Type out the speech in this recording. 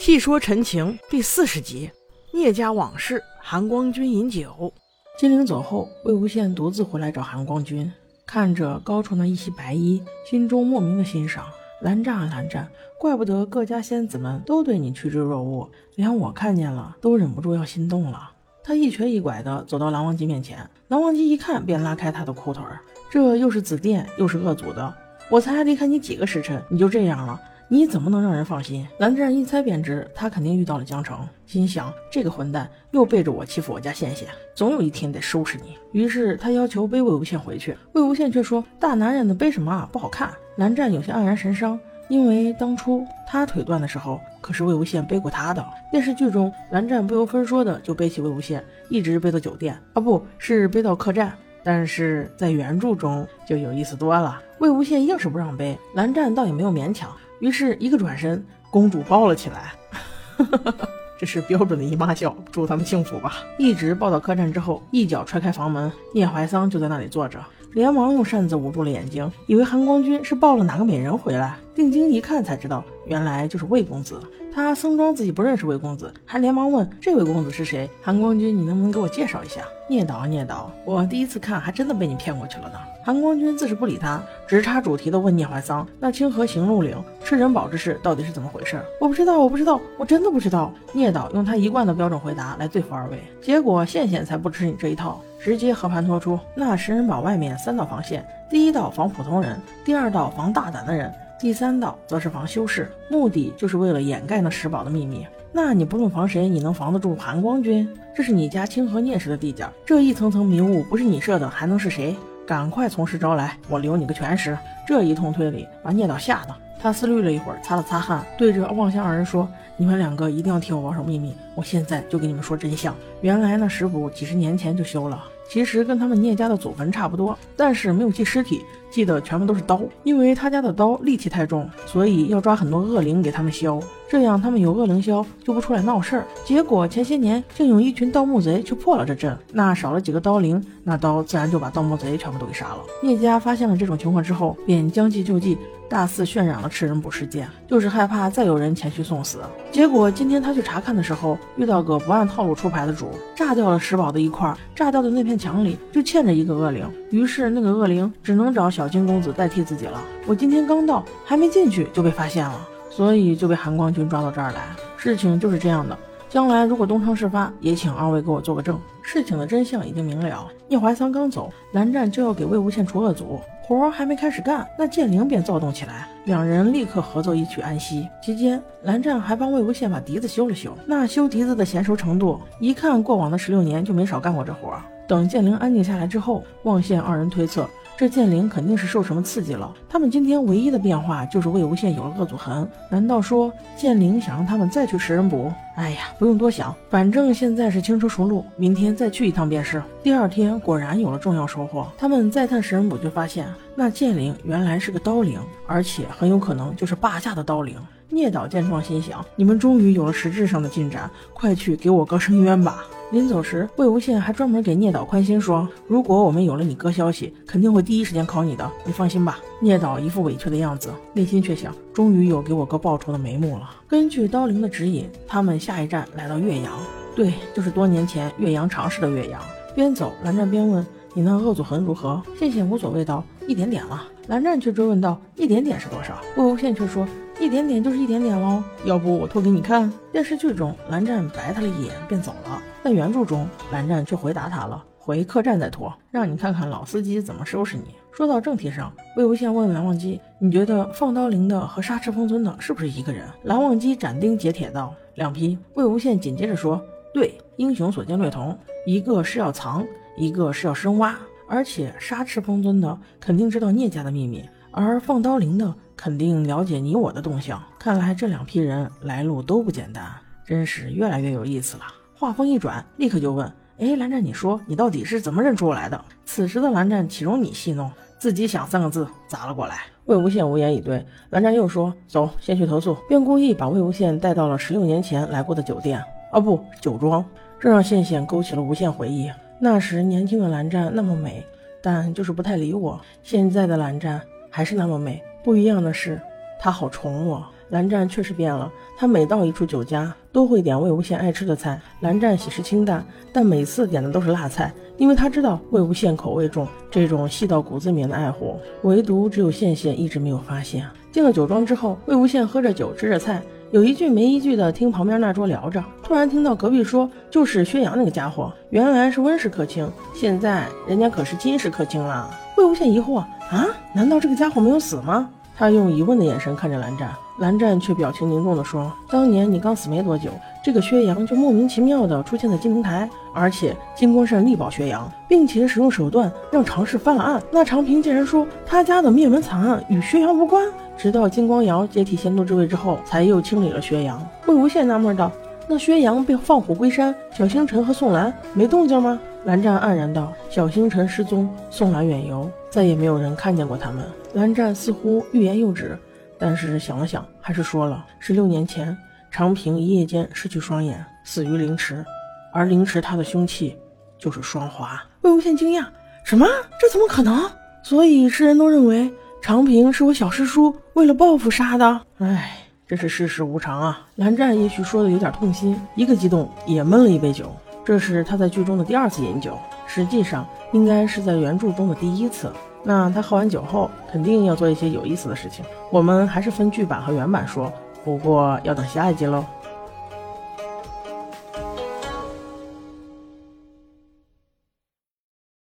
细说陈情第四十集，聂家往事，韩光君饮酒。金陵走后，魏无羡独自回来找韩光君，看着高处那一袭白衣，心中莫名的欣赏。蓝湛啊蓝湛，怪不得各家仙子们都对你趋之若鹜，连我看见了都忍不住要心动了。他一瘸一拐的走到蓝忘机面前，蓝忘机一看便拉开他的裤腿儿，这又是紫电又是恶祖的，我才离开你几个时辰，你就这样了。你怎么能让人放心？蓝湛一猜便知，他肯定遇到了江城，心想这个混蛋又背着我欺负我家羡羡，总有一天得收拾你。于是他要求背魏无羡回去，魏无羡却说：“大男人的背什么啊，不好看。”蓝湛有些黯然神伤，因为当初他腿断的时候，可是魏无羡背过他的。电视剧中，蓝湛不由分说的就背起魏无羡，一直背到酒店，啊，不是背到客栈。但是在原著中就有意思多了，魏无羡硬是不让背，蓝湛倒也没有勉强。于是，一个转身，公主抱了起来。这是标准的姨妈笑，祝他们幸福吧。一直抱到客栈之后，一脚踹开房门，聂怀桑就在那里坐着，连忙用扇子捂住了眼睛，以为韩光君是抱了哪个美人回来。定睛一看，才知道原来就是魏公子。他僧装自己不认识魏公子，还连忙问这位公子是谁？韩光君，你能不能给我介绍一下？聂导，聂导，我第一次看，还真的被你骗过去了呢。韩光君自是不理他，直插主题的问聂怀桑：“那清河行路岭吃人堡之事到底是怎么回事？”我不知道，我不知道，我真的不知道。聂导用他一贯的标准回答来对付二位，结果羡羡才不吃你这一套，直接和盘托出那食人堡外面三道防线：第一道防普通人，第二道防大胆的人，第三道则是防修士，目的就是为了掩盖那石堡的秘密。那你不论防谁，你能防得住韩光君？这是你家清河聂氏的地界，这一层层迷雾不是你设的，还能是谁？赶快从实招来，我留你个全尸！这一通推理把聂导吓得，他思虑了一会儿，擦了擦汗，对着望乡二人说：“你们两个一定要替我保守秘密，我现在就给你们说真相。原来那石堡几十年前就修了，其实跟他们聂家的祖坟差不多，但是没有祭尸体，祭的全部都是刀。因为他家的刀戾气太重，所以要抓很多恶灵给他们削。”这样他们有恶灵削就不出来闹事儿。结果前些年竟有一群盗墓贼去破了这阵，那少了几个刀灵，那刀自然就把盗墓贼全部都给杀了。聂家发现了这种情况之后，便将计就计，大肆渲染了吃人捕事件，就是害怕再有人前去送死。结果今天他去查看的时候，遇到个不按套路出牌的主，炸掉了石堡的一块，炸掉的那片墙里就嵌着一个恶灵，于是那个恶灵只能找小金公子代替自己了。我今天刚到，还没进去就被发现了。所以就被韩光君抓到这儿来，事情就是这样的。将来如果东窗事发，也请二位给我做个证。事情的真相已经明了。聂怀桑刚走，蓝湛就要给魏无羡除恶祖，活儿还没开始干，那剑灵便躁动起来，两人立刻合奏一曲安息。期间，蓝湛还帮魏无羡把笛子修了修。那修笛子的娴熟程度，一看过往的十六年就没少干过这活儿。等剑灵安静下来之后，望羡二人推测。这剑灵肯定是受什么刺激了。他们今天唯一的变化就是魏无羡有了恶祖痕。难道说剑灵想让他们再去食人谷？哎呀，不用多想，反正现在是轻车熟路，明天再去一趟便是。第二天果然有了重要收获。他们再探食人谷，就发现那剑灵原来是个刀灵，而且很有可能就是霸下的刀灵。聂导见状心想：你们终于有了实质上的进展，快去给我哥伸冤吧。临走时，魏无羡还专门给聂导宽心说：“如果我们有了你哥消息，肯定会第一时间考你的，你放心吧。”聂导一副委屈的样子，内心却想：终于有给我哥报仇的眉目了。根据刀灵的指引，他们下一站来到岳阳，对，就是多年前岳阳长试的岳阳。边走，蓝湛边问：“你那恶祖痕如何？”羡羡无所谓道：“一点点了。”蓝湛却追问道：“一点点是多少？”魏无羡却说。一点点就是一点点喽，要不我脱给你看。电视剧中，蓝湛白他了一眼便走了，在原著中，蓝湛却回答他了：“回客栈再拖，让你看看老司机怎么收拾你。”说到正题上，魏无羡问蓝忘机：“你觉得放刀灵的和杀赤峰尊的是不是一个人？”蓝忘机斩钉截铁道：“两批。”魏无羡紧接着说：“对，英雄所见略同，一个是要藏，一个是要深挖，而且杀赤峰尊的肯定知道聂家的秘密，而放刀灵的。”肯定了解你我的动向，看来这两批人来路都不简单，真是越来越有意思了。话锋一转，立刻就问：“哎，蓝湛，你说你到底是怎么认出我来的？”此时的蓝湛岂容你戏弄，自己想三个字砸了过来。魏无羡无言以对。蓝湛又说：“走，先去投诉。”便故意把魏无羡带到了十六年前来过的酒店，哦不，酒庄。这让羡羡勾起了无限回忆。那时年轻的蓝湛那么美，但就是不太理我。现在的蓝湛还是那么美。不一样的是，他好宠我。蓝湛确实变了，他每到一处酒家，都会点魏无羡爱吃的菜。蓝湛喜食清淡，但每次点的都是辣菜，因为他知道魏无羡口味重，这种细到骨子里面的爱护，唯独只有羡羡一直没有发现。进了酒庄之后，魏无羡喝着酒，吃着菜，有一句没一句的听旁边那桌聊着，突然听到隔壁说：“就是薛洋那个家伙，原来是温氏客卿，现在人家可是金氏客卿了。”魏无羡疑惑：“啊，难道这个家伙没有死吗？”他用疑问的眼神看着蓝湛，蓝湛却表情凝重地说：“当年你刚死没多久，这个薛洋就莫名其妙地出现在金陵台，而且金光善力保薛洋，并且使用手段让常氏翻了案。那常平竟然说他家的灭门惨案与薛洋无关。直到金光瑶接替仙都之位之后，才又清理了薛洋。”魏无羡纳闷道：“那薛洋被放虎归山，小星辰和宋兰没动静吗？”蓝湛黯然道：“小星辰失踪，宋兰远游，再也没有人看见过他们。”蓝湛似乎欲言又止，但是想了想，还是说了：“十六年前，长平一夜间失去双眼，死于凌迟，而凌迟他的凶器就是双华。”魏无羡惊讶：“什么？这怎么可能？所以世人都认为长平是我小师叔为了报复杀的？唉，这是世事无常啊！”蓝湛也许说的有点痛心，一个激动也闷了一杯酒。这是他在剧中的第二次饮酒，实际上应该是在原著中的第一次。那他喝完酒后，肯定要做一些有意思的事情。我们还是分剧版和原版说，不过要等下一集喽。